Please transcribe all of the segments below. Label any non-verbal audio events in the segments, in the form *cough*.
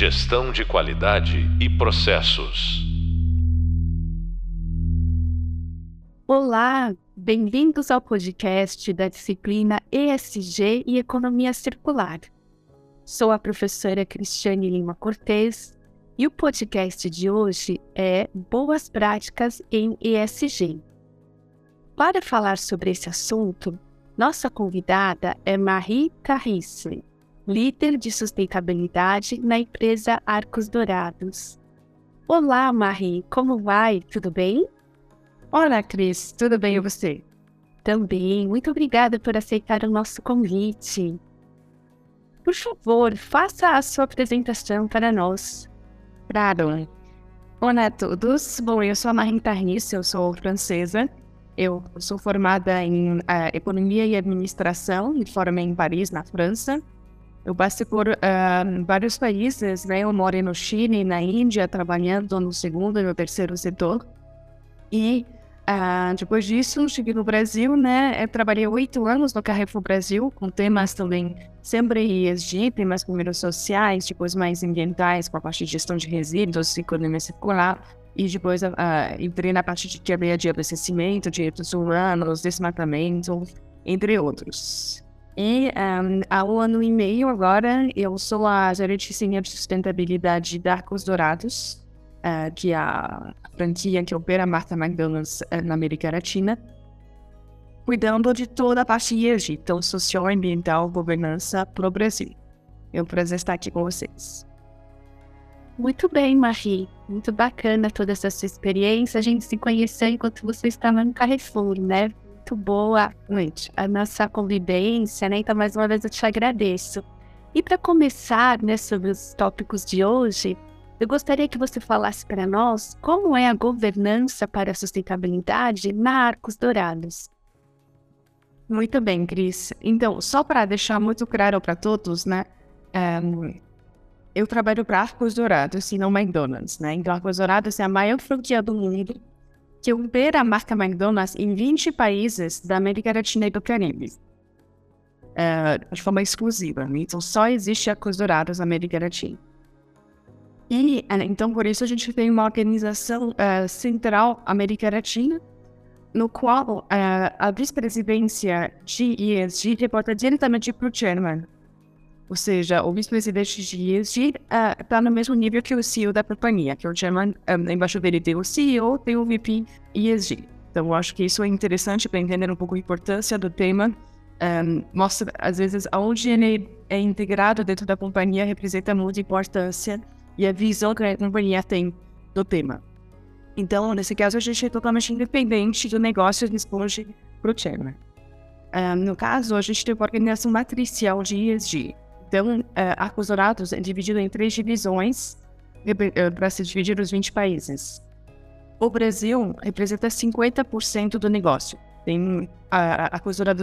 Gestão de qualidade e processos. Olá, bem-vindos ao podcast da disciplina ESG e Economia Circular. Sou a professora Cristiane Lima Cortez e o podcast de hoje é Boas Práticas em ESG. Para falar sobre esse assunto, nossa convidada é Marie Carrisse, líder de sustentabilidade na empresa Arcos Dourados. Olá, Marie, como vai? Tudo bem? Olá, Cris, tudo bem e você? Também, muito obrigada por aceitar o nosso convite. Por favor, faça a sua apresentação para nós. Claro. Olá a todos. Bom, eu sou a Marie Tarnice, eu sou francesa. Eu sou formada em uh, Economia e Administração e formei em Paris, na França. Eu passei por uh, vários países, né? Eu moro no Chile, na Índia, trabalhando no segundo e no terceiro setor. E uh, depois disso, cheguei no Brasil, né? Eu trabalhei oito anos no Carrefour Brasil, com temas também sempre ESG, temas primeiro sociais, depois mais ambientais, com a parte de gestão de resíduos, economia circular. E depois uh, entrei na parte de cadeia de abastecimento, direitos humanos, desmatamento, entre outros. E há um ano e meio agora, eu sou a gerente senior de sustentabilidade da Arcos Dourados, uh, que é a franquia que opera a marca McDonald's uh, na América Latina, cuidando de toda a parte ESG, então socioambiental, governança para o Brasil. É um prazer estar aqui com vocês. Muito bem, Marie. Muito bacana toda essa sua experiência. A gente se conheceu enquanto você estava no Carrefour, né? Muito boa noite, a nossa convivência, né? Então, mais uma vez eu te agradeço. E para começar, né, sobre os tópicos de hoje, eu gostaria que você falasse para nós como é a governança para a sustentabilidade na Arcos Dourados. Muito bem, Cris. Então, só para deixar muito claro para todos, né? Um, eu trabalho para Arcos Dourados e não McDonald's, né? Então, Arcos Dourados é a maior franquia do mundo que opera a marca McDonald's em 20 países da América Latina e do Caribe. É, de forma exclusiva. Né? Então, só existe a Dourados na América Latina. E, é, então, por isso, a gente tem uma organização uh, central América Latina, no qual uh, a vice-presidência de ESG reporta diretamente para o chairman, ou seja, o vice-presidente de ESG está uh, no mesmo nível que o CEO da companhia, que é o um, embaixo dele tem o CEO, tem o VP ESG. Então, eu acho que isso é interessante para entender um pouco a importância do tema. Um, mostra, às vezes, aonde ele é integrado dentro da companhia representa muita importância e a visão que a companhia tem do tema. Então, nesse caso, a gente é totalmente independente do negócio e responde para o chairman. Um, no caso, a gente tem uma organização matricial de ESG, então, é, Arcos Dourados é dividido em três divisões é, para se dividir os 20 países. O Brasil representa 50% do negócio. Tem, a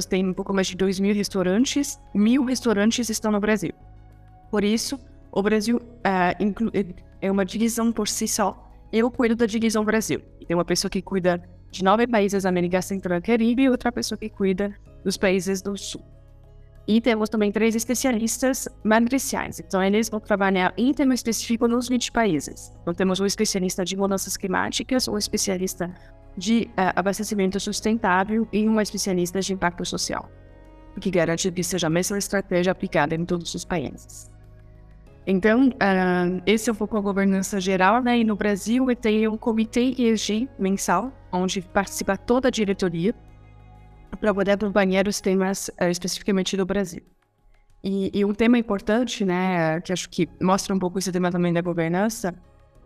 tem um pouco mais de 2 mil restaurantes, mil restaurantes estão no Brasil. Por isso, o Brasil é, é uma divisão por si só. Eu cuido da divisão Brasil. Tem uma pessoa que cuida de nove países da América Central e Caribe e outra pessoa que cuida dos países do Sul. E temos também três especialistas matriciais. Então, eles vão trabalhar em tema específico nos 20 países. Então, temos um especialista de mudanças climáticas, um especialista de uh, abastecimento sustentável e um especialista de impacto social, que garante que seja a mesma estratégia aplicada em todos os países. Então, uh, esse é um pouco a governança geral, né? E no Brasil, tenho um comitê ESG mensal, onde participa toda a diretoria, para poder acompanhar os temas uh, especificamente do Brasil. E, e, um tema importante, né, que acho que mostra um pouco esse tema também da governança,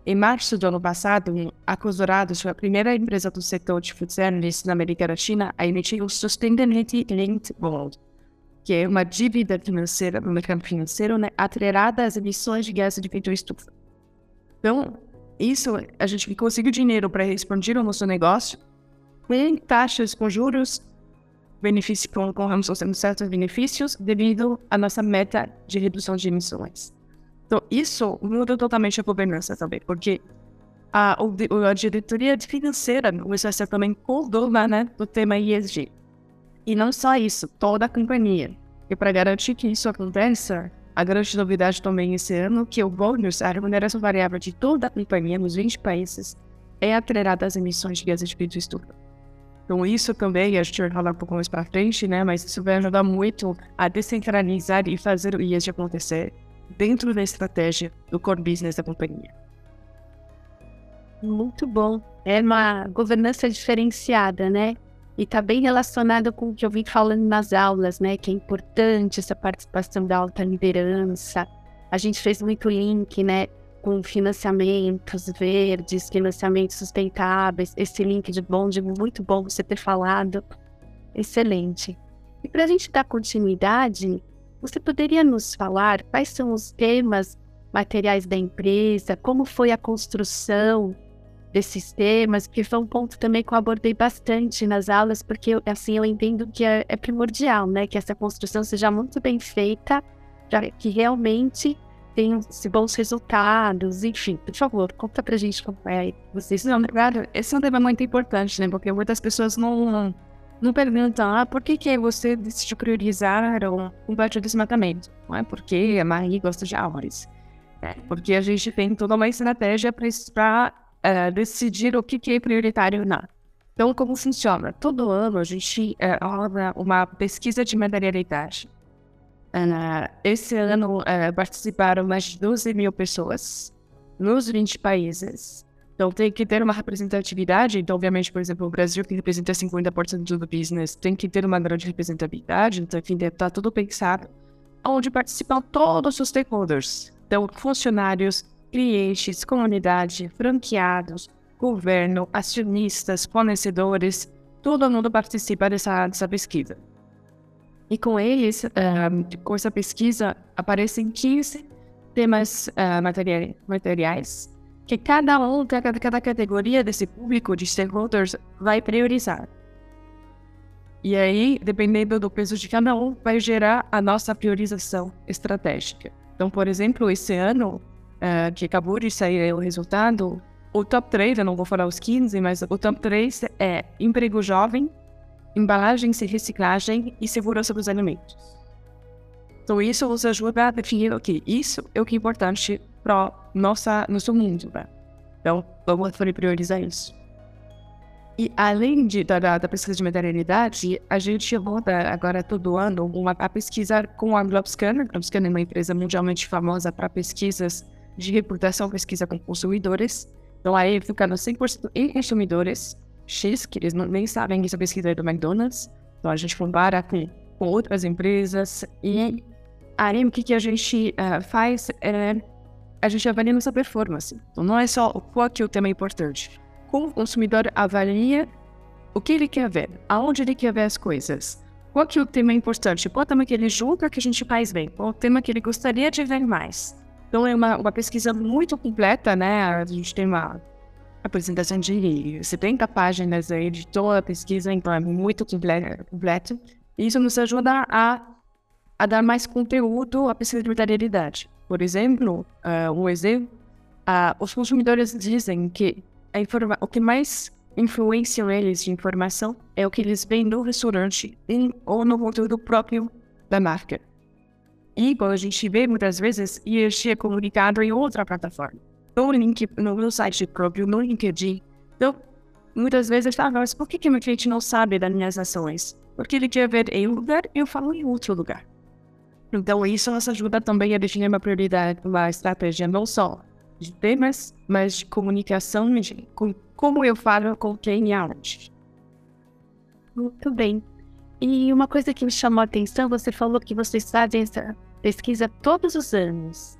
em março do ano passado, a Dourados foi a primeira empresa do setor de food service na América Latina a emitir o Sustainability Linked Bond, que é uma dívida financeira no mercado financeiro né, atrelada às emissões de gás de efeito estufa. Então, isso, a gente conseguiu dinheiro para expandir o nosso negócio, com taxas com juros benefício, com, com certos benefícios devido à nossa meta de redução de emissões. Então, isso muda totalmente a governança também, porque a, a diretoria financeira a ser também codona né, do tema ESG. E não só isso, toda a companhia. E para garantir que isso aconteça, a grande novidade também esse ano que o bônus, a remuneração variável de toda a companhia nos 20 países, é atrelada às emissões de gases de efeito estufa. Então isso também, a gente vai falar um pouco mais para frente, né? Mas isso vai ajudar muito a descentralizar e fazer o IESG acontecer dentro da estratégia do core business da companhia. Muito bom. É uma governança diferenciada, né? E está bem relacionado com o que eu vim falando nas aulas, né? Que é importante essa participação da alta liderança. A gente fez muito link, né? Com financiamentos verdes, financiamentos sustentáveis. Esse link de bonde, muito bom você ter falado. Excelente. E para a gente dar continuidade, você poderia nos falar quais são os temas materiais da empresa, como foi a construção desses temas, porque foi um ponto também que eu abordei bastante nas aulas, porque assim eu entendo que é, é primordial, né, que essa construção seja muito bem feita, para que realmente tenham bons resultados, enfim, por favor, conta pra gente como é vocês. Não, claro, esse é um tema muito importante, né, porque muitas pessoas não, não perguntam, ah, por que, que você decidiu priorizar um combate ao desmatamento? Não é porque a Marie gosta de árvores. É, porque a gente tem toda uma estratégia para uh, decidir o que, que é prioritário ou não. Então, como funciona? Todo ano a gente uh, uma pesquisa de materialidade. Esse ano uh, participaram mais de 12 mil pessoas nos 20 países. Então, tem que ter uma representatividade. Então, obviamente, por exemplo, o Brasil, que representa 50% do business, tem que ter uma grande representatividade. Então, enfim, está tudo pensado. Onde participam todos os stakeholders. Então, funcionários, clientes, comunidade, franqueados, governo, acionistas, fornecedores, todo mundo participa dessa, dessa pesquisa. E com eles, uh, com essa pesquisa, aparecem 15 temas uh, materiais, materiais que cada um, cada, cada categoria desse público de stakeholders vai priorizar. E aí, dependendo do peso de cada um, vai gerar a nossa priorização estratégica. Então, por exemplo, esse ano, uh, que acabou de sair o resultado, o top 3, eu não vou falar os 15, mas o top 3 é emprego jovem, embalagens e reciclagem e segurança dos alimentos. Então isso nos ajuda a definir o que isso é o que é importante para nossa nosso mundo, né? Então vamos priorizar isso. E além de, da, da pesquisa de maternidade, a gente roda agora todo ano uma a pesquisa com a Globscanner. A Globscanner é uma empresa mundialmente famosa para pesquisas de reputação pesquisa com consumidores. Então aí ficando 100% em consumidores X, que eles não, nem sabem que essa pesquisa é do McDonald's. Então a gente compara com, com outras empresas. E aí o que, que a gente uh, faz é a gente avalia nossa performance. Então não é só qual que é o tema importante. Como o consumidor avalia o que ele quer ver, aonde ele quer ver as coisas. Qual que é o tema importante? Qual é o tema que ele julga que a gente faz bem? Qual é o tema que ele gostaria de ver mais? Então é uma, uma pesquisa muito completa, né? A gente tem uma apresentação de 70 páginas aí de toda a pesquisa, então é muito completo. Isso nos ajuda a, a dar mais conteúdo à pesquisa de verdadeiridade. Por exemplo, uh, um exemplo, uh, os consumidores dizem que o que mais influencia eles de informação é o que eles veem no restaurante ou no conteúdo próprio da marca. E quando a gente vê, muitas vezes, isso é comunicado em outra plataforma. No, link, no meu site próprio, no LinkedIn. Então, muitas vezes eu falo, mas por que, que meu cliente não sabe das minhas ações? Porque ele quer ver em um lugar e eu falo em outro lugar. Então, isso nos ajuda também a definir uma prioridade, uma estratégia não só de temas, mas de comunicação, de com, como eu falo com quem e aonde. Muito bem. E uma coisa que me chamou a atenção, você falou que vocês fazem essa pesquisa todos os anos.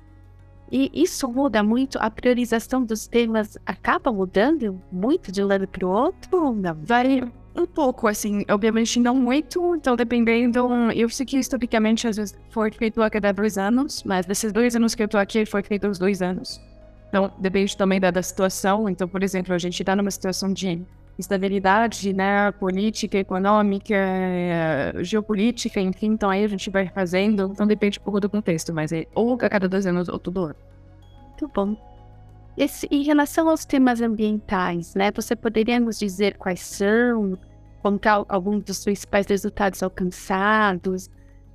E isso muda muito, a priorização dos temas acaba mudando muito de um lado para o outro? Não? Varia um pouco, assim, obviamente não muito, então dependendo, eu sei que historicamente às vezes foi feito a cada dois anos, mas desses dois anos que eu estou aqui foi feito os dois anos. Então depende também da, da situação, então por exemplo, a gente está numa situação de estabilidade, né, política, econômica, eh, geopolítica, enfim, então aí a gente vai fazendo, então depende um pouco do contexto, mas é ou a cada dois anos ou todo ano. Muito bom. Esse, em relação aos temas ambientais, né, você poderia nos dizer quais são, contar alguns dos principais resultados alcançados,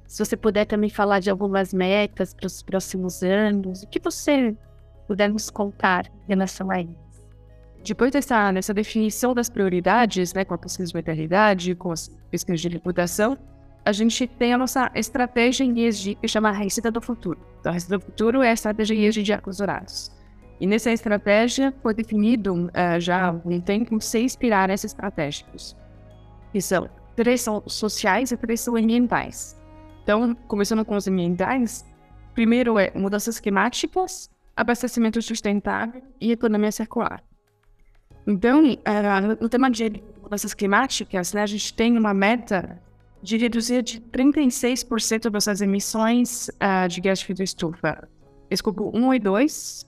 Se você puder também falar de algumas metas para os próximos anos, o que você puder nos contar em relação a isso. Depois dessa, definição das prioridades, né, com a pesquisa de maternidade, com as pesquisas de reputação, a gente tem a nossa estratégia em ESG que chama Receita do Futuro. Então, a Receita do Futuro é a estratégia ESG de dourados. E nessa estratégia foi definido uh, já há um tempo seis pilares estratégicos, que são três são sociais e três são ambientais. Então, começando com os ambientais, primeiro é mudanças climáticas, abastecimento sustentável e economia circular. Então, no tema de mudanças climáticas, né, a gente tem uma meta de reduzir de 36% nossas emissões uh, de gás de efeito estufa, escopo 1 e 2,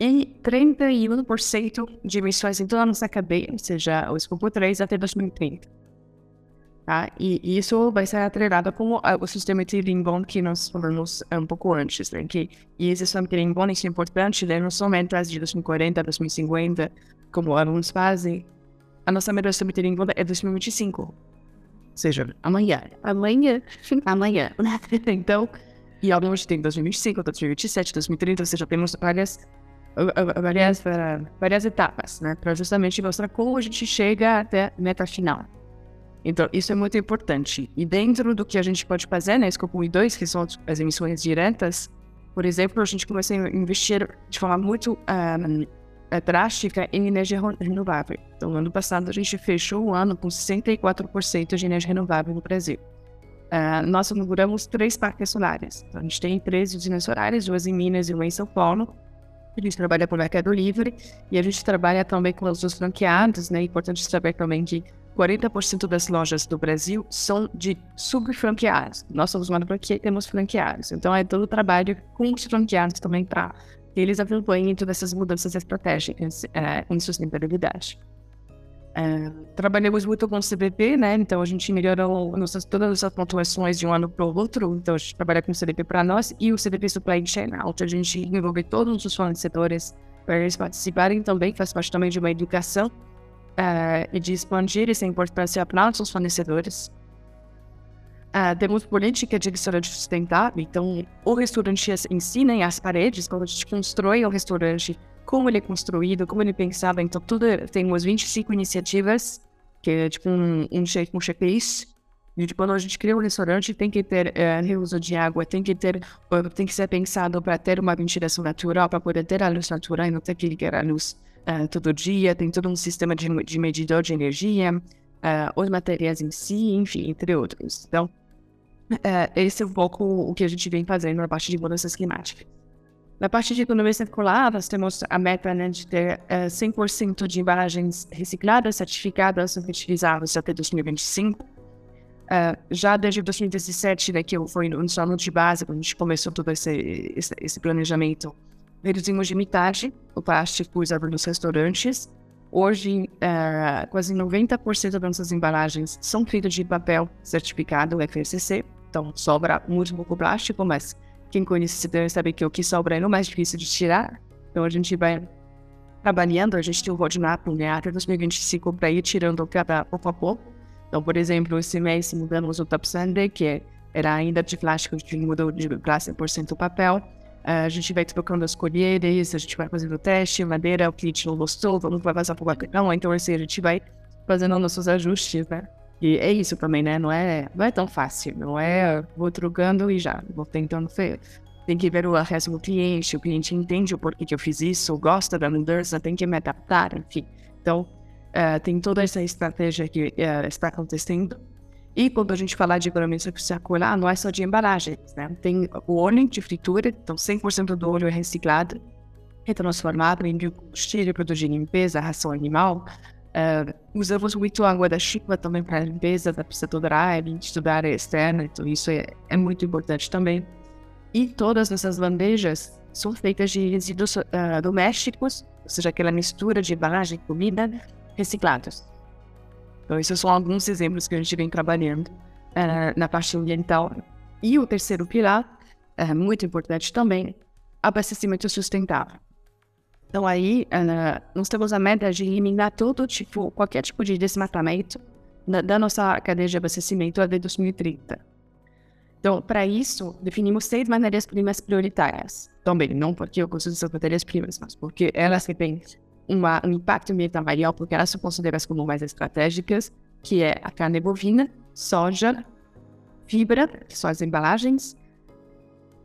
e 31% de emissões em toda a nossa cadeia, ou seja, o escopo 3 até 2030. Tá? E isso vai ser atrelado com o sistema de Ringbon que nós falamos um pouco antes, né? que e esse sistema de Ringbon é importante, né? não somente as de 2040, 2050, como alguns fazem. A nossa do sistema de Ringbon é 2025, ou seja, amanhã. Amanhã. *laughs* amanhã. *laughs* então, e alguns tem 2025, 2027, 2030, ou seja, temos várias várias, várias etapas, né? Para justamente mostrar como a gente chega até a meta final. Então, isso é muito importante. E dentro do que a gente pode fazer, né, escopo 1 e 2, que são as emissões diretas, por exemplo, a gente começa a investir de forma muito um, drástica em energia renovável. Então, no ano passado, a gente fechou o ano com 64% de energia renovável no Brasil. Uh, nós inauguramos três parques solares. Então, a gente tem três usinas solares, duas em Minas e uma em São Paulo. A gente trabalha com o Mercado Livre e a gente trabalha também com os franqueados, né? É importante saber também que 40% das lojas do Brasil são de subfranqueados. Nós somos uma franquia e temos franqueados. Então, é todo o trabalho com os franqueados também para eles acompanhem todas essas mudanças estratégicas é, em sustentabilidade. É, trabalhamos muito com o CDP, né? Então, a gente melhorou nossas, todas as pontuações de um ano para o outro. Então, a gente trabalha com o CDP para nós e o CDP Supply Chain, onde a gente envolve todos os fornecedores para eles participarem também, faz parte também de uma educação uh, e de expandir essa importância para nossos fornecedores. Uh, temos política de restaurante sustentável, então o restaurante ensina as paredes, quando a gente constrói o restaurante, como ele é construído, como ele pensava, então tudo, temos 25 iniciativas, que é tipo um, um, um checklist, e tipo, quando a gente cria um restaurante, tem que ter uh, reuso de água, tem que ter, uh, tem que ser pensado para ter uma ventilação natural, para poder ter a luz natural e não ter que ligar a luz todo dia, tem todo um sistema de, de medidor de energia, uh, os materiais em si, enfim, entre outros. Então, uh, esse é um pouco o que a gente vem fazendo na parte de mudanças climáticas. Na parte de economia circular, nós temos a meta né, de ter uh, 100% de embalagens recicladas, certificadas reutilizáveis até 2025. Uh, já desde 2017, né, que foi um ano de base, quando a gente começou todo esse, esse, esse planejamento, reduzimos de metade o plástico usado nos restaurantes. Hoje, é, quase 90% das nossas embalagens são feitas de papel certificado FSC, então sobra muito pouco plástico, mas quem conhece esse tema sabe que o que sobra é o mais difícil de tirar. Então a gente vai trabalhando, a gente tem um roadmap né, até 2025 para ir tirando cada pouco a pouco. Então, por exemplo, esse mês mudamos o Top Sunday, que era ainda de plástico, a gente mudou de plástico por cento papel. Uh, a gente vai trocando as colheres, a gente vai fazendo o teste, madeira, o cliente não gostou, vamos vai passar por não, então assim, a gente vai fazendo nossos ajustes, né? E é isso também, né? Não é, não é tão fácil, não é vou trocando e já, vou tentando ver. Tem que ver o resto do cliente, o cliente entende o porquê que eu fiz isso, gosta da mudança, tem que me adaptar, enfim. Então, uh, tem toda essa estratégia que uh, está acontecendo e quando a gente fala de economia circular, não é só de embalagens, né? Tem o óleo de fritura, então 100% do óleo é reciclado, é transformado em biocombustível, de limpeza, ração animal. Uh, usamos muito água da chuva também para limpeza da pista do drive, da área externa, então isso é, é, muito importante também. E todas essas bandejas são feitas de resíduos uh, domésticos, ou seja, aquela mistura de embalagem e comida reciclados. Então, esses são alguns exemplos que a gente vem trabalhando uh, na parte ambiental. E o terceiro pilar, é muito importante também, abastecimento sustentável. Então, aí, uh, nós temos a meta de eliminar todo tipo, qualquer tipo de desmatamento da, da nossa cadeia de abastecimento até 2030. Então, para isso, definimos seis matérias-primas prioritárias. Também, não porque eu consigo essas matérias-primas, mas porque elas têm uma, um impacto ambiental maior, porque elas são consideradas como mais estratégicas, que é a carne bovina, soja, fibra, que são as embalagens,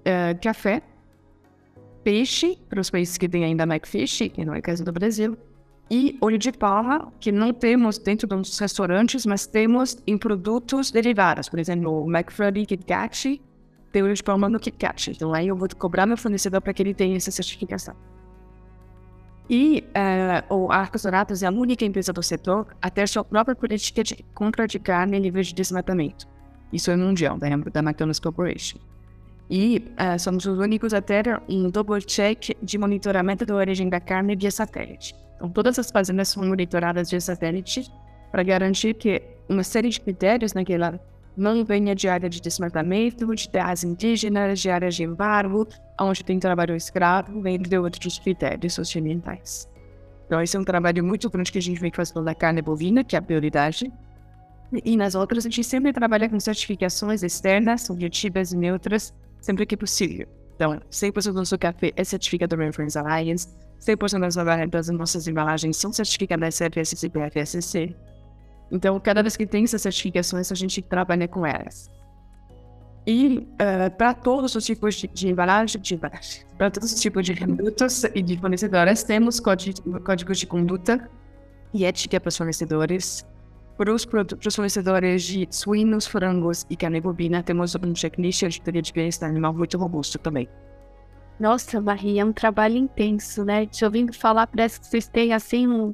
uh, café, peixe, para os países que têm ainda McFish, que não é caso do Brasil, e óleo de palma, que não temos dentro dos restaurantes, mas temos em produtos derivados. Por exemplo, o McFlurry Kit Kat tem óleo de palma no Kit Kat. Então aí eu vou cobrar meu fornecedor para que ele tenha essa certificação. E uh, o Arcos Dourados é a única empresa do setor a ter sua própria política de compra de carne em nível de desmatamento. Isso é mundial, da, da McDonald's Corporation. E uh, somos os únicos a ter um double check de monitoramento da origem da carne via satélite. Então, todas as fazendas são monitoradas via satélite para garantir que uma série de critérios naquela não venha de área de desmatamento, de terras indígenas, de áreas de embargo, onde tem trabalho escravo, entre outros critérios socioambientais. Então, esse é um trabalho muito grande que a gente vem fazendo na carne bovina, que é a prioridade. E nas outras, a gente sempre trabalha com certificações externas, objetivas e neutras, sempre que possível. Então, 100% do nosso café é certificado Reference Alliance, 100% das, nossas embalagens são certificadas CFSC e PFSC. Então, cada vez que tem essas certificações, a gente trabalha com elas. E uh, para todos os tipos de, de embalagem para todos os tipos de produtos e de fornecedores, temos códigos de conduta e ética para os fornecedores. Para os, para os fornecedores de suínos, frangos e carne bovina, temos um checklist de auditoria de bem-estar animal muito robusto também. Nossa, Maria, é um trabalho intenso, né? Te ouvindo falar, parece que vocês têm, assim, um,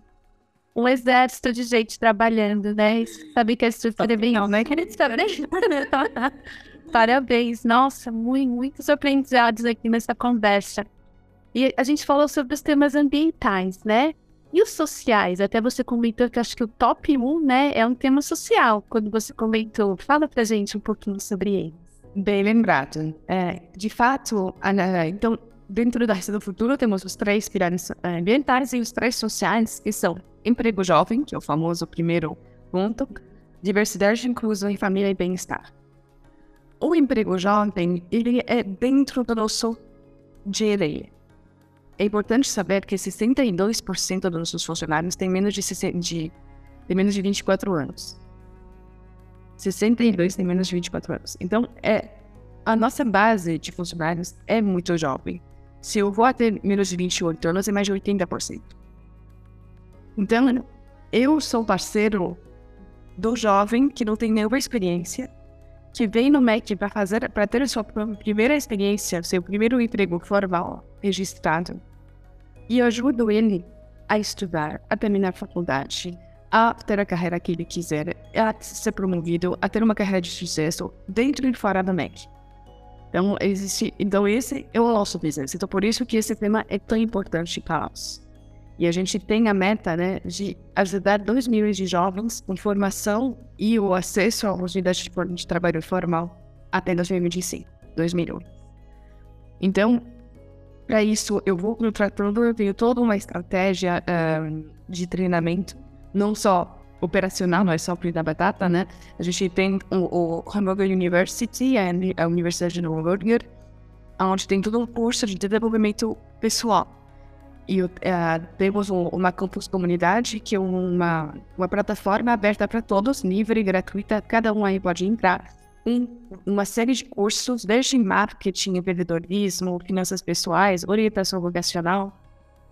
um exército de gente trabalhando, né? Sabe que a estrutura é bem... Não, né? *laughs* Parabéns. Nossa, muito, muitos aprendizados aqui nessa conversa. E a gente falou sobre os temas ambientais, né? E os sociais? Até você comentou que acho que o top 1, né, é um tema social, quando você comentou. Fala pra gente um pouquinho sobre ele. Bem lembrado. É, de fato, então, dentro da Receita do Futuro, temos os três pilares é, ambientais e os três sociais, que são emprego jovem, que é o famoso primeiro ponto, diversidade, inclusão e família e bem-estar. O emprego jovem, ele é dentro do nosso GLE. É importante saber que 62% dos nossos funcionários têm menos de, de, têm menos de 24 anos. 62 tem menos de 24 anos. Então, é, a nossa base de funcionários é muito jovem. Se eu vou ter menos de 28 anos, é mais de 80%. Então, eu sou parceiro do jovem que não tem nenhuma experiência, que vem no MEC para fazer, para ter sua primeira experiência, seu primeiro emprego formal registrado, e ajudo ele a estudar, a terminar a faculdade, a ter a carreira que ele quiser, a ser promovido, a ter uma carreira de sucesso dentro e fora da MEC. Então, existe, então esse é o nosso business. Então, por isso que esse tema é tão importante para nós. E a gente tem a meta né, de ajudar 2 milhões de jovens com formação e o acesso à oportunidade de, de trabalho formal até 2025. 2 milhões. Então, para isso, eu vou contratando, eu tenho toda uma estratégia um, de treinamento não só operacional, não é só da batata, né? A gente tem o, o Hamburger University, a Universidade de Hamburger, onde tem todo um curso de desenvolvimento pessoal. E uh, temos um, uma campus comunidade, que é uma, uma plataforma aberta para todos, livre e gratuita, cada um aí pode entrar. Tem uma série de cursos, desde marketing, empreendedorismo, finanças pessoais, orientação vocacional,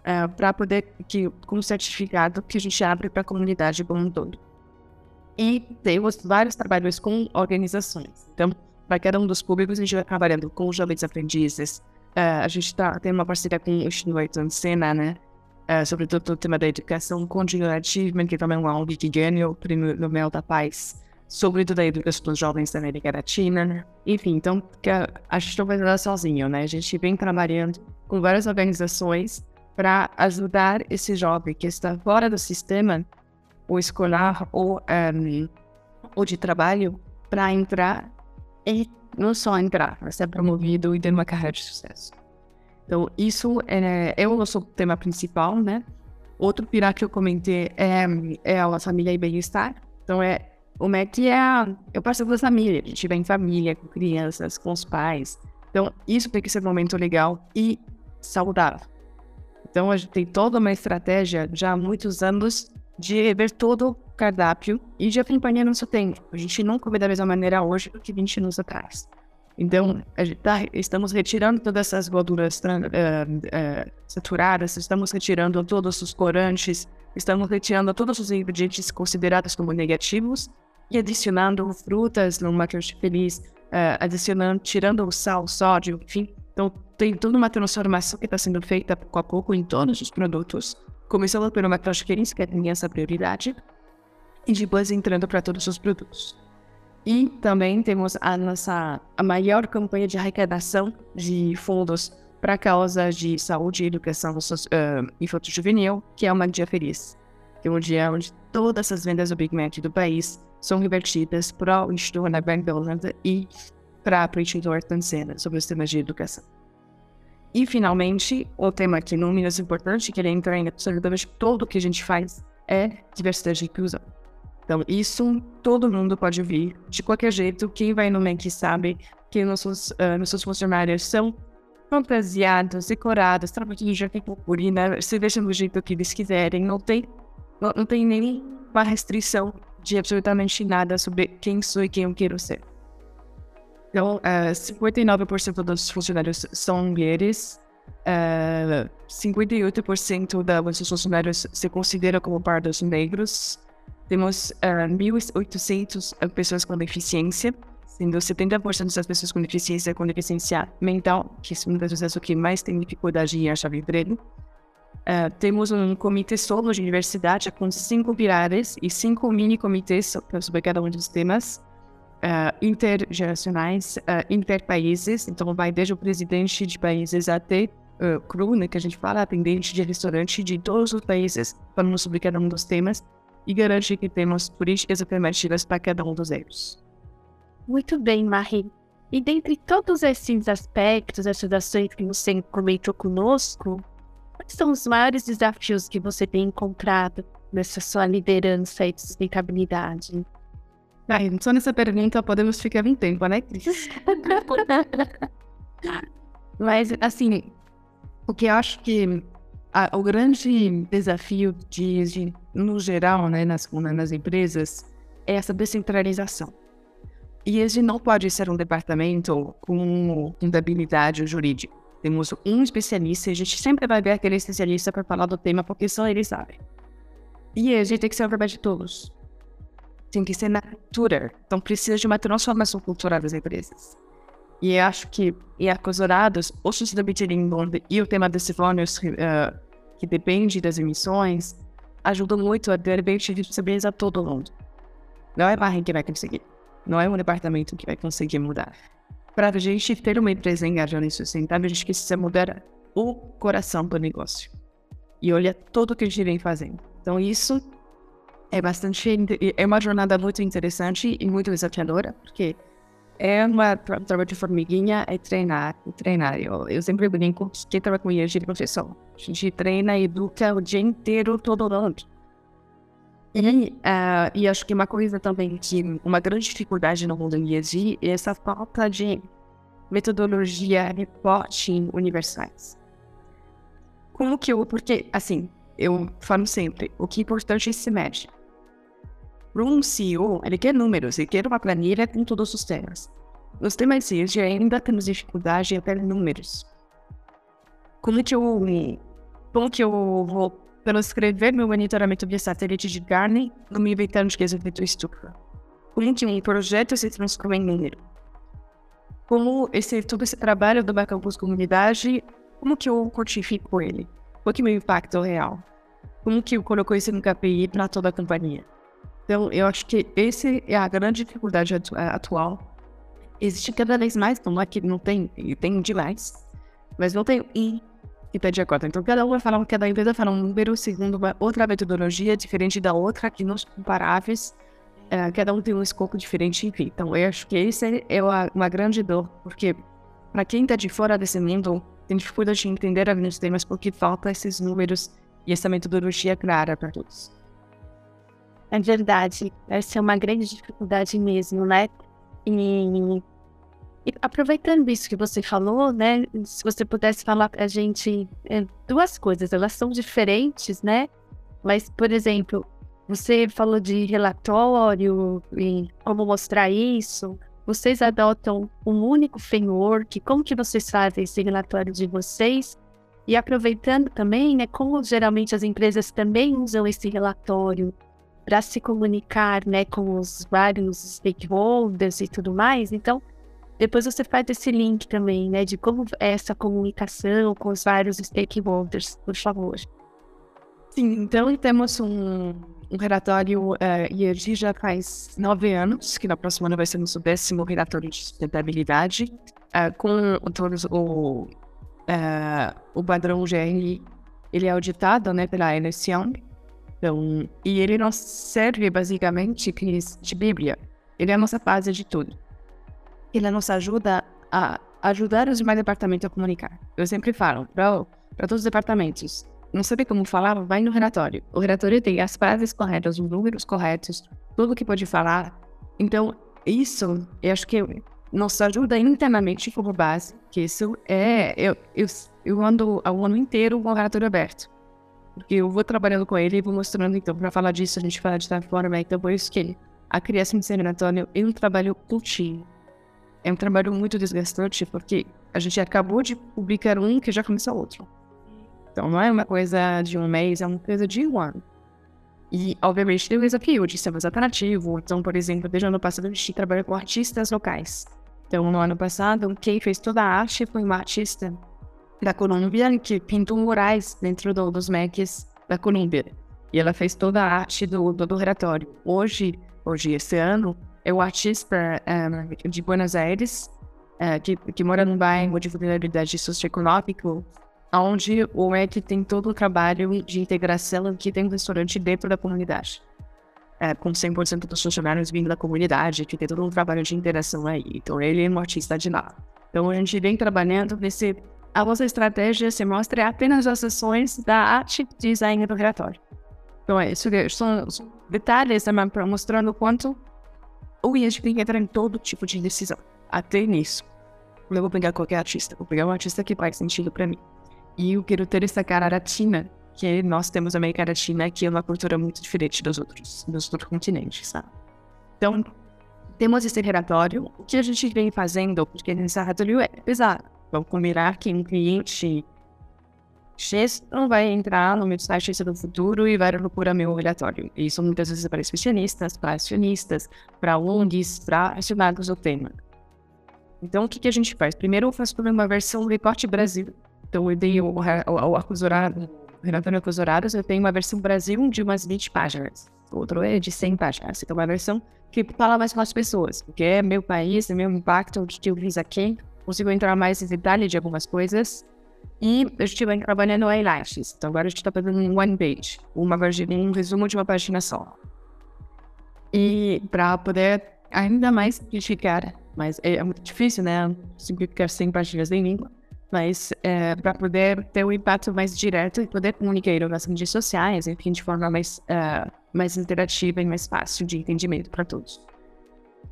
é, para poder, que, com certificado que a gente abre para a comunidade como um todo. E temos vários trabalhos com organizações. Então, para cada um dos públicos, a gente vai trabalhando com jovens aprendizes. Uh, a gente tá, tem uma parceria com o Instituto Ancena, né? Uh, sobretudo o tema da educação continuativa, que também é uma ONG que ganhou o prêmio Nobel da Paz, sobretudo a educação dos jovens da América Latina. Né? Enfim, então, a gente não vai nada sozinho, né? A gente vem trabalhando com várias organizações para ajudar esse jovem que está fora do sistema, ou escolar ou, um, ou de trabalho, para entrar e não só entrar, mas ser promovido e ter uma carreira de sucesso. Então, isso é, é o nosso tema principal, né? Outro pilar que eu comentei é, é a família e bem-estar. Então, é o MEC é. Eu passo com a família, a gente vem em família, com crianças, com os pais. Então, isso tem que ser um momento legal e saudável. Então, a gente tem toda uma estratégia já há muitos anos de rever todo o cardápio e de acompanhar nosso tempo. A gente não come da mesma maneira hoje do que 20 anos atrás. Então, tá, estamos retirando todas essas gorduras uh, uh, saturadas, estamos retirando todos os corantes, estamos retirando todos os ingredientes considerados como negativos e adicionando frutas no macarrão feliz, uh, adicionando, tirando o sal, o sódio, enfim. Então, tem toda uma transformação que está sendo feita pouco a pouco em todos os produtos, começando pelo feliz, que tem essa prioridade, e depois entrando para todos os produtos. E também temos a nossa a maior campanha de arrecadação de fundos para causas de saúde e educação uh, infanto-juvenil, que é uma Dia Feliz, que é um dia onde todas as vendas do Big Mac do país são revertidas para o Instituto Ana Holanda e para o Instituto Ayrton Senna sobre os temas de educação. E, finalmente, o tema que não menos importante, que ele entra em absolutamente tudo que a gente faz, é diversidade e inclusão. Então, isso todo mundo pode vir, de qualquer jeito. Quem vai no MEC sabe que nossos, uh, nossos funcionários são fantasiados, decorados, trabalham de purpurina, se deixam do jeito que eles quiserem. Não tem, não, não tem nenhuma restrição de absolutamente nada sobre quem sou e quem eu quero ser. Então, uh, eh, 59% dos funcionários são mulheres, uh, eh, 58% dos funcionários se consideram como pardos negros, temos uh, eh, 1.800 pessoas com deficiência, sendo 70% das pessoas com deficiência com deficiência mental, que são uma das pessoas que mais têm dificuldade em achar emprego. Temos um comitê solo de universidade com cinco pilares e cinco mini comitês sobre cada um dos temas uh, intergeracionais, uh, interpaíses. Então, vai desde o presidente de países até uh, cru, né, que a gente fala, atendente de restaurante de todos os países, falando sobre cada um dos temas e garante que temos políticas alternativas para cada um dos erros. Muito bem, Marie. E dentre todos esses aspectos, essas ações que você comentou conosco, Quais são os maiores desafios que você tem encontrado nessa sua liderança e sustentabilidade? Ah, só nessa pergunta podemos ficar em tempo, né, Cris? *laughs* Mas, assim, o que eu acho que a, o grande desafio de, de, no geral, né, nas, nas empresas, é essa descentralização. E esse não pode ser um departamento com contabilidade jurídica. Temos um especialista e a gente sempre vai ver aquele especialista para falar do tema porque só ele sabe. E a gente tem que ser o de todos. Tem que ser na cultura. Então precisa de uma transformação cultural das empresas. E acho que em Acosorados, o Sustainability Inbound e o tema desses ônus, uh, que depende das emissões, ajudam muito a de repente responsabilizar todo mundo. Não é a barra que vai conseguir. Não é um departamento que vai conseguir mudar para a gente ter uma empresa engajada em sustentável, a gente precisa mudar o coração do negócio. E olha tudo que a gente vem fazendo. Então, isso é bastante. É uma jornada muito interessante e muito desafiadora, porque é uma trabalho de formiguinha, é treinar, é treinar. Eu, eu sempre brinco que trabalha com de professor. A gente treina e educa o dia inteiro, todo ano. E, uh, e acho que uma coisa também que uma grande dificuldade no mundo IED é essa falta de metodologia reporting universais. Como que eu, porque assim, eu falo sempre, o que é importante é se mede. Para um CEO, ele quer números, ele quer uma planilha com todos os temas. Nos temas IED ainda temos dificuldade em ter números. Como que eu, como que eu vou pelo escrever meu monitoramento via satélite de carne no meu inventando de efeito estupro. Como que um projeto se transforma em número? Como esse, todo esse trabalho do Bacampus Comunidade, como que eu quantifico ele? Qual que é o meu impacto real? Como que eu coloco isso no KPI para toda a companhia? Então, eu acho que essa é a grande dificuldade atu atual. Existe cada vez mais, não é que não tem, tem demais, mas não tem um e pede a cota. Então, cada um vai falar, cada empresa vai falar um número segundo uma outra metodologia diferente da outra, que não são comparáveis. É, cada um tem um escopo diferente, enfim. Então, eu acho que isso é uma, uma grande dor, porque para quem está de fora desse mundo, tem dificuldade de entender alguns temas porque falta esses números e essa metodologia clara para todos. É verdade. Essa é uma grande dificuldade mesmo, né? E, e aproveitando isso que você falou, né? Se você pudesse falar para a gente é, duas coisas, elas são diferentes, né? Mas, por exemplo, você falou de relatório e como mostrar isso. Vocês adotam um único framework? Como que vocês fazem esse relatório de vocês? E aproveitando também, né, como geralmente as empresas também usam esse relatório para se comunicar, né, com os vários stakeholders e tudo mais. Então, depois você faz esse link também, né, de como é essa comunicação com os vários stakeholders, por favor. Sim, então temos um, um relatório uh, ERG já faz nove anos, que na próxima ano vai ser nosso décimo relatório de sustentabilidade, uh, com todos o, uh, o padrão GR, ele é auditado né, pela Ernst Young, então, e ele nos serve basicamente de Bíblia. Ele é a nossa base de tudo. Ele nos ajuda a ajudar os demais departamentos a comunicar. Eu sempre falo para todos os departamentos, não sabe como falar, vai no relatório. O relatório tem as frases corretas, os números corretos, tudo que pode falar. Então, isso, eu acho que nos ajuda internamente como base, que isso é... Eu, eu, eu ando o ano inteiro com o relatório aberto. Porque eu vou trabalhando com ele e vou mostrando, então, para falar disso, a gente fala de tal forma, então por isso que a criação de seminário é um trabalho contínuo. É um trabalho muito desgastante, porque a gente acabou de publicar um que já começou outro. Então não é uma coisa de um mês, é uma coisa de um ano. E, obviamente, tem o desafio de ser mais atrativo. Então, por exemplo, desde o ano passado, a gente trabalha com artistas locais. Então, no ano passado, quem fez toda a arte foi uma artista da Colômbia que pintou murais dentro do, dos MECs da Colômbia. E ela fez toda a arte do, do, do relatório. Hoje, hoje, esse ano, é o artista um, eh, de Buenos Aires, uh, que, que mora num bairro de vulnerabilidade socioeconômica, onde o MEC tem todo o trabalho de integração que tem um restaurante dentro da comunidade. É, com 100% dos funcionários vindo da comunidade, que tem todo um trabalho de interação aí. Então, ele é um artista de lá. Então, a gente vem trabalhando nesse a nossa estratégia se mostra apenas as ações da arte design do relatório. Então, é isso são, são detalhes também para mostrando o quanto o que entrar em todo tipo de decisão, até nisso. Eu vou pegar qualquer artista, vou pegar um artista que faz sentido para mim. E eu quero ter essa cara latina, que nós temos a América Latina, que é uma cultura muito diferente dos outros, dos outros continentes, sabe? Então, temos esse relatório. O que a gente vem fazendo, porque esse relatório é pesado Vamos combinar que um cliente X não vai entrar no meu site do futuro e vai procurar meu relatório. Isso muitas vezes é para especialistas, para acionistas, para ONGs, para acionados do tema. Então, o que, que a gente faz? Primeiro, eu faço uma versão recorte Brasil. Então, eu dei o, o, o acusado, o relatório acusados, eu tenho uma versão Brasil de umas 20 páginas. Outro é de 100 páginas. Então, uma versão que fala mais com as pessoas, porque é meu país, é meu impacto, o que eu fiz aqui, consigo entrar mais em detalhe de algumas coisas. E eu estive trabalhando em eyelashes. Então agora a gente está fazendo um one page, uma um resumo de uma página só. E para poder ainda mais simplificar, mas é, é, muito difícil, né? Simplificar 100 páginas em língua. Mas é, para poder ter um impacto mais direto e poder comunicar nas redes sociais, enfim, de forma mais, uh, mais interativa e mais fácil de entendimento para todos.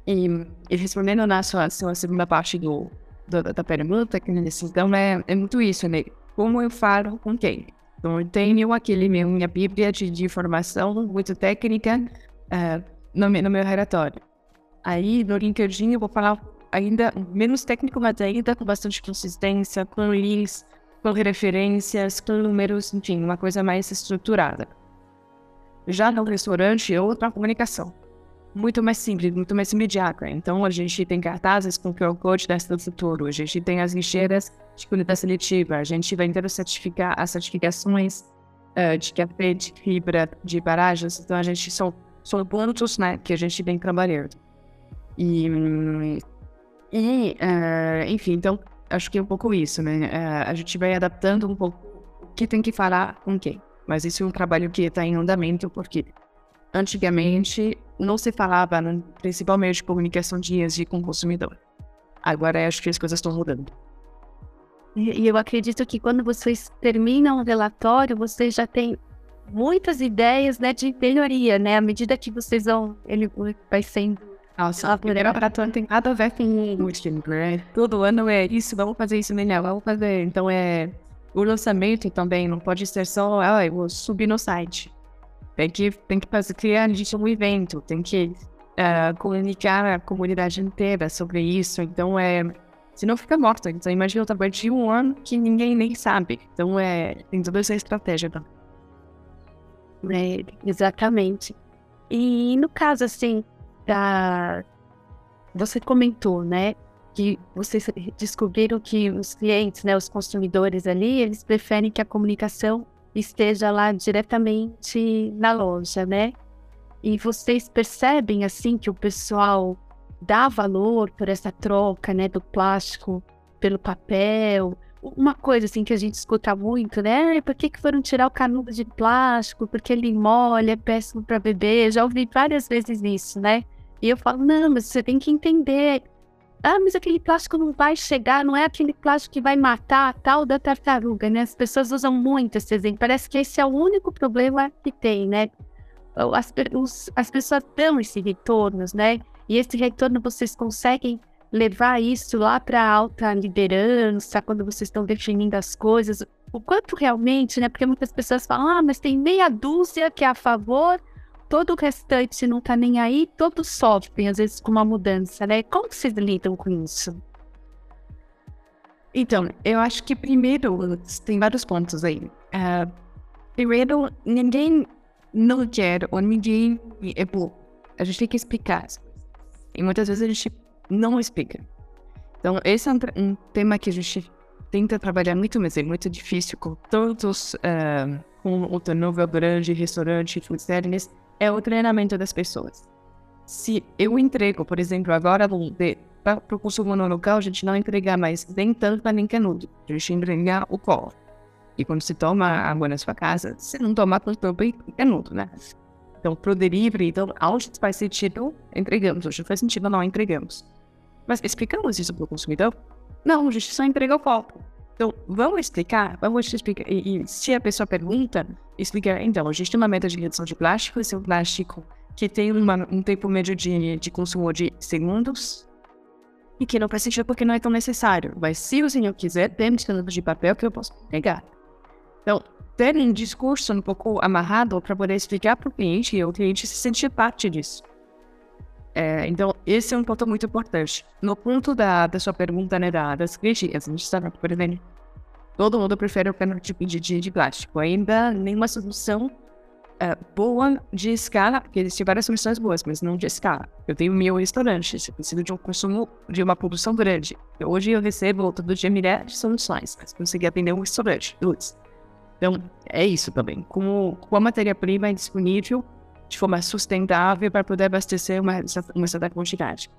E, e respondendo na sua, sua segunda parte do, da, da pergunta, que nesse, é, é muito isso, né? Como eu falo com quem? Então, eu tenho aquele meu, minha bíblia de, de informação muito técnica uh, no, no meu relatório. Aí, no LinkedIn, eu vou falar ainda menos técnico, mas ainda com bastante consistência, com links, com referências, com números, enfim, uma coisa mais estruturada. Já no restaurante, é outra comunicação muito mais simples, muito mais imediata. Então, a gente tem cartazes com QR Code da do futuro, a gente tem as lixeiras de colheita seletiva, a gente vai ter certificar, as certificações uh, de café, de fibra, de paragens. Então, a gente são, são pontos né, que a gente vem trabalhando. E, e uh, enfim, então, acho que é um pouco isso, né? Uh, a gente vai adaptando um pouco o que tem que falar com quem. Mas isso é um trabalho que está em andamento, porque antigamente não se falava no principal meio de comunicação de ESG com o consumidor. Agora acho que as coisas estão mudando. E eu acredito que quando vocês terminam o relatório, vocês já têm muitas ideias, né, de melhoria, né? À medida que vocês vão, ele vai sendo nossa, a primeira maratona tem nada a ver com o último, né? Todo ano é isso, vamos fazer isso melhor, vamos fazer. Então é o lançamento também não pode ser só, ah, eu vou subir no site. Tem que, tem que fazer, criar um evento, tem que uh, comunicar a comunidade inteira sobre isso. Então é, senão fica morto. Então imagina o trabalho de um ano que ninguém nem sabe. Então é, tem toda essa estratégia também. É, exatamente. E no caso assim, da... você comentou, né, que vocês descobriram que os clientes, né, os consumidores ali, eles preferem que a comunicação esteja lá diretamente na loja, né? E vocês percebem assim que o pessoal dá valor por essa troca, né, do plástico pelo papel. Uma coisa assim que a gente escuta muito, né? Por que, que foram tirar o canudo de plástico? Porque ele molha, é péssimo para beber. Já ouvi várias vezes isso, né? E eu falo, não, mas você tem que entender. Ah, mas aquele plástico não vai chegar, não é aquele plástico que vai matar a tal da tartaruga, né? As pessoas usam muito esse exemplo. Parece que esse é o único problema que tem, né? As, os, as pessoas dão esse retorno, né? E esse retorno vocês conseguem levar isso lá para alta liderança, quando vocês estão definindo as coisas, o quanto realmente, né? Porque muitas pessoas falam, ah, mas tem meia dúzia que é a favor todo o restante não tá nem aí, todos sofrem, às vezes, com uma mudança, né? Como vocês lidam com isso? Então, eu acho que primeiro, tem vários pontos aí. Uh, primeiro, ninguém não quer, ou ninguém é bom. A gente tem que explicar. E muitas vezes a gente não explica. Então, esse é um, um tema que a gente tenta trabalhar muito, mas é muito difícil com todos, uh, com o turnover grande, restaurante, food service, é o treinamento das pessoas. Se eu entrego, por exemplo, agora para o consumo no local, a gente não entrega mais nem tampa nem canudo. A gente entrega o copo. E quando você toma água na sua casa, você não toma com tampa e canudo, né? Então, para o delivery, então, onde faz sentido, entregamos. Onde faz sentido, não entregamos. Mas explicamos isso para o consumidor? Não, a gente só entrega o copo. Então, vamos explicar, vamos explicar. E, e, se a pessoa pergunta, explicar, então, existe uma meta de redução de plástico, esse é um plástico que tem uma, um tempo médio de, de consumo de segundos e que não faz sentido porque não é tão necessário. Mas se o senhor quiser, tem canudos de papel que eu posso pegar. Então, ter um discurso um pouco amarrado para poder explicar para o cliente e o cliente se sentir parte disso. É, então, esse é um ponto muito importante. No ponto da, da sua pergunta, né, da, das críticas, a gente sabe, por exemplo, todo mundo prefere o tipo de, de, de plástico. Ainda nenhuma solução é, boa de escala, porque existem várias soluções boas, mas não de escala. Eu tenho meu restaurante, eu preciso de um consumo, de uma produção grande. Hoje eu recebo todo dia milhares de soluções, mas consegui atender um restaurante, duas. Então, é isso também. Como a matéria-prima disponível, de forma sustentável para poder abastecer uma, uma certa quantidade.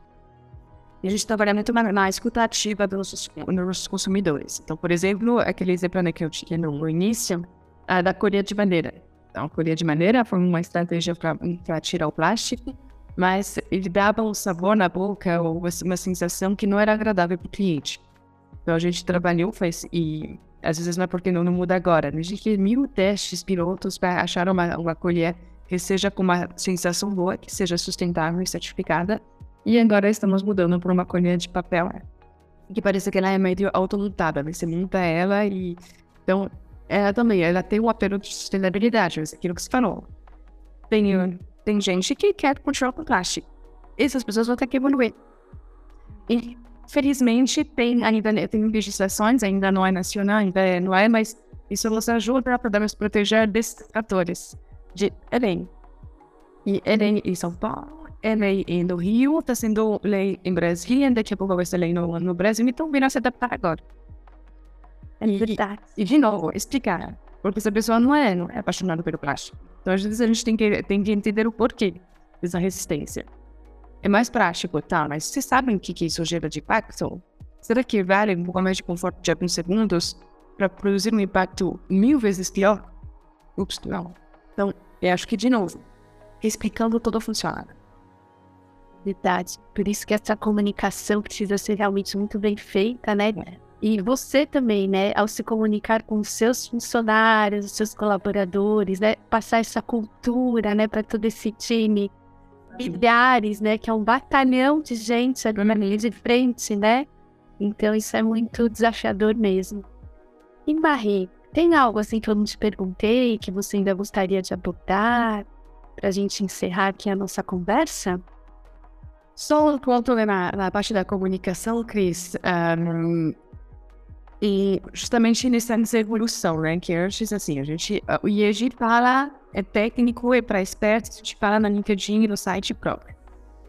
E a gente trabalha muito na, na escuta ativa dos, dos consumidores. Então, por exemplo, aquele exemplo né, que eu tinha no início, a da colher de madeira. Então, a colher de madeira foi uma estratégia para tirar o plástico, mas ele dava um sabor na boca ou uma sensação que não era agradável para o cliente. Então, a gente trabalhou faz, e às vezes não é porque não, não muda agora. A gente fez mil testes pilotos para achar uma, uma colher que seja com uma sensação boa, que seja sustentável e certificada. E agora estamos mudando para uma colher de papel que parece que ela é meio automontada, né? Você monta ela e... Então, ela também, ela tem um apelo de sustentabilidade, mas aquilo que você falou. Tem, tem gente que quer continuar com plástico. Essas pessoas vão ter que evoluir. E, felizmente, tem ainda tem legislações, ainda não é nacional, ainda não é, mas isso nos ajuda a podermos proteger desses atores de Enem. E Enem em São Paulo, Enem no Rio, está sendo lei em Brasília, daqui a pouco vai ser lei no, no Brasil, então virá se adaptar agora. É verdade. E, de novo, explicar. Porque essa pessoa não é, não é apaixonada pelo plástico. Então, às vezes, a gente tem que, tem que entender o porquê dessa resistência. É mais prático, tá? Mas vocês sabem o que, que isso gera de impacto? Será que vale um pouco mais de conforto de alguns segundos para produzir um impacto mil vezes pior? Ups, não. Então, eu acho que, de novo, explicando tudo funciona. Verdade. Por isso que essa comunicação precisa ser realmente muito bem feita, né? E você também, né, ao se comunicar com os seus funcionários, os seus colaboradores, né, passar essa cultura, né, para todo esse time, milhares, né, que é um batalhão de gente ali na linha de frente, né? Então isso é muito desafiador mesmo. E Marie, tem algo assim que eu não te perguntei que você ainda gostaria de abordar para a gente encerrar aqui a nossa conversa? Só um ponto na, na parte da comunicação, Cris. Um, e justamente nessa evolução, né? Que antes, assim, a gente, o IEG fala, é técnico, é para expertos, a gente fala na LinkedIn e no site próprio.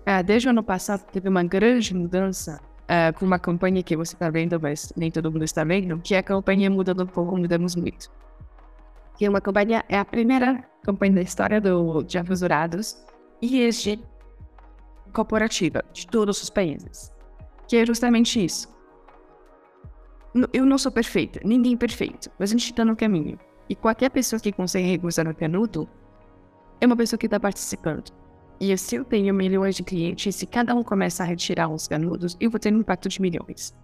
Uh, desde o ano passado teve uma grande mudança uh, com uma campanha que você está vendo, mas nem todo mundo está vendo, que é a campanha Mudando um pouco, mudamos muito. Que é uma campanha, é a primeira campanha da história do de Dourados IEG corporativa de todos os países. Que é justamente isso eu não sou perfeita, ninguém é perfeito, mas a gente está no caminho. E qualquer pessoa que consegue recusar o canudo é uma pessoa que está participando. E se eu tenho milhões de clientes, se cada um começa a retirar os canudos, eu vou ter um impacto de milhões.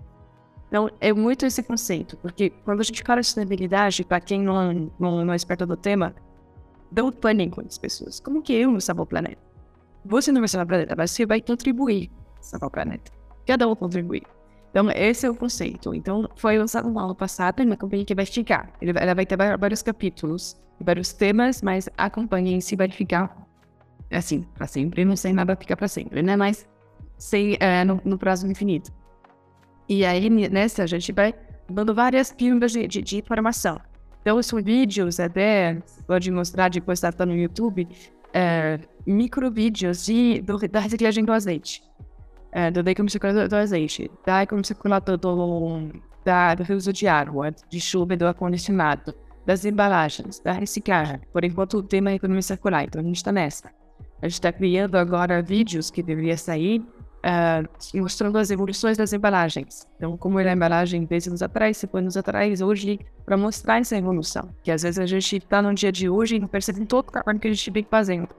Então, é muito esse conceito, porque quando a gente fala de sustentabilidade, para quem não, não, não é esperto do tema, dá um pânico nas pessoas. Como que eu não salvo o planeta? Você não vai salvar o planeta, mas você vai contribuir para salvar o planeta. Cada um contribuir. Então, esse é o conceito. Então, foi lançado no ano passado, uma campanha que vai ficar. Ela vai ter vários capítulos, vários temas, mas a campanha em si vai ficar assim, para sempre. Não sei nada ficar para sempre, né? Mas sem, é, no, no, prazo infinito. E aí, nessa, a gente vai dando várias pílulas de, de, de, informação. Então, são vídeos, até, pode mostrar depois, tá no YouTube, é, micro vídeos de, do, da reciclagem do azeite é, do decomissionador do azeite, da decomissionador do, da, do uso de água, de chuva e do ar-condicionado, das embalagens, da reciclagem. Por enquanto, o tema é economia circular, então a gente está nessa. A gente está criando agora vídeos que deveriam sair uh, mostrando as evoluções das embalagens. Então, como era a embalagem 10 anos atrás, 5 anos atrás, hoje, para mostrar essa evolução. Que às vezes a gente está no dia de hoje e não percebe todo o trabalho que a gente vem fazendo.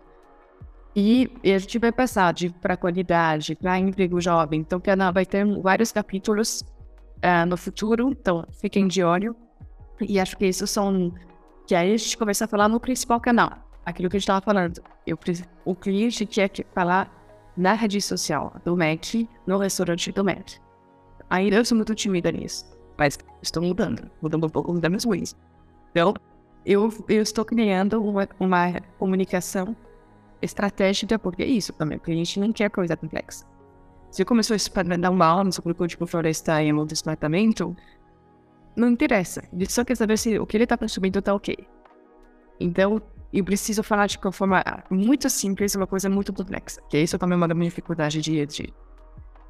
E, e a gente vai passar para qualidade, para emprego jovem. Então, o canal vai ter vários capítulos uh, no futuro. Então, fiquem de olho. E acho que isso são. Que aí a gente começa a falar no principal canal. Aquilo que a gente estava falando. Eu, o cliente quer falar na rede social do MEC, no restaurante do MEC. Ainda eu sou muito tímida nisso. Mas estou mudando. Mudando um pouco das minhas ruins. Então, eu, eu estou criando uma, uma comunicação estratégica, porque é isso também, a gente não quer coisa complexa. Se começou a dar uma aula sobre o código floresta em um desmatamento, não interessa. Ele só quer saber se o que ele está consumindo está ok. Então, eu preciso falar de uma forma muito simples, uma coisa muito complexa. Que isso também é uma minha dificuldade de de.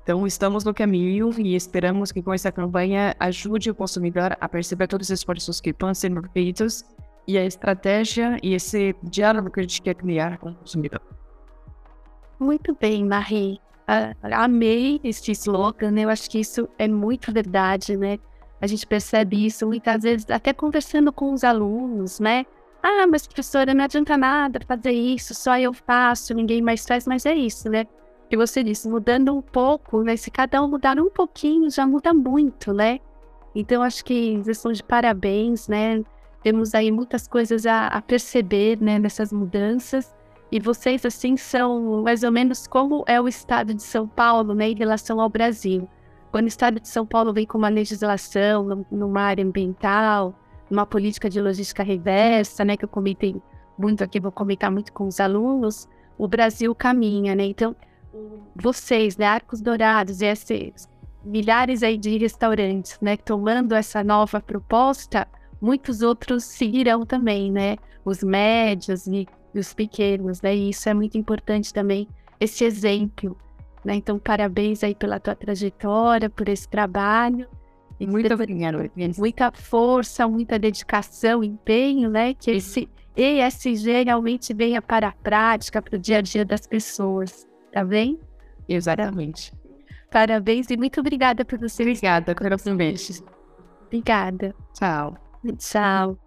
Então, estamos no caminho e esperamos que com essa campanha ajude o consumidor a perceber todos os esforços que estão sendo feitos e a estratégia e esse diálogo que a gente quer criar com o consumidor. Muito bem, Marie. Uh, amei este slogan, né? Eu acho que isso é muito verdade, né? A gente percebe isso muitas vezes, até conversando com os alunos, né? Ah, mas professora, não adianta nada fazer isso, só eu faço, ninguém mais faz, mas é isso, né? Que você disse, mudando um pouco, né? Se cada um mudar um pouquinho, já muda muito, né? Então, acho que vocês estão de parabéns, né? temos aí muitas coisas a, a perceber né, nessas mudanças. E vocês, assim, são mais ou menos como é o estado de São Paulo né, em relação ao Brasil. Quando o estado de São Paulo vem com uma legislação numa área ambiental, uma política de logística reversa, né, que eu comentei muito aqui, vou comentar muito com os alunos, o Brasil caminha, né? Então, vocês, né, Arcos Dourados e esses milhares aí de restaurantes, né, tomando essa nova proposta, muitos outros seguirão também, né? Os médios e os pequenos, né? E isso é muito importante também, esse exemplo, né? Então, parabéns aí pela tua trajetória, por esse trabalho. Obrigada. Muita força, muita dedicação, empenho, né? Que esse ESG realmente venha para a prática, para o dia a dia das pessoas, tá bem? Exatamente. Parabéns e muito obrigada por você. Obrigada, pelo convite. Obrigada. Tchau. Tchau.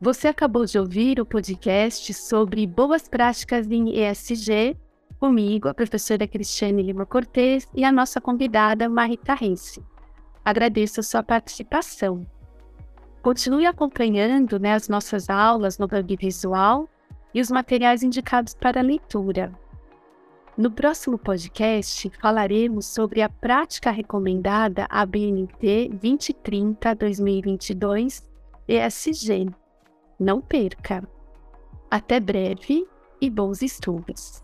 Você acabou de ouvir o podcast sobre boas práticas em ESG, comigo, a professora Cristiane Lima Cortes e a nossa convidada Marita Rense. Agradeço a sua participação. Continue acompanhando né, as nossas aulas no Hub Visual e os materiais indicados para leitura. No próximo podcast, falaremos sobre a prática recomendada ABNT 2030-2022 ESG. Não perca! Até breve e bons estudos!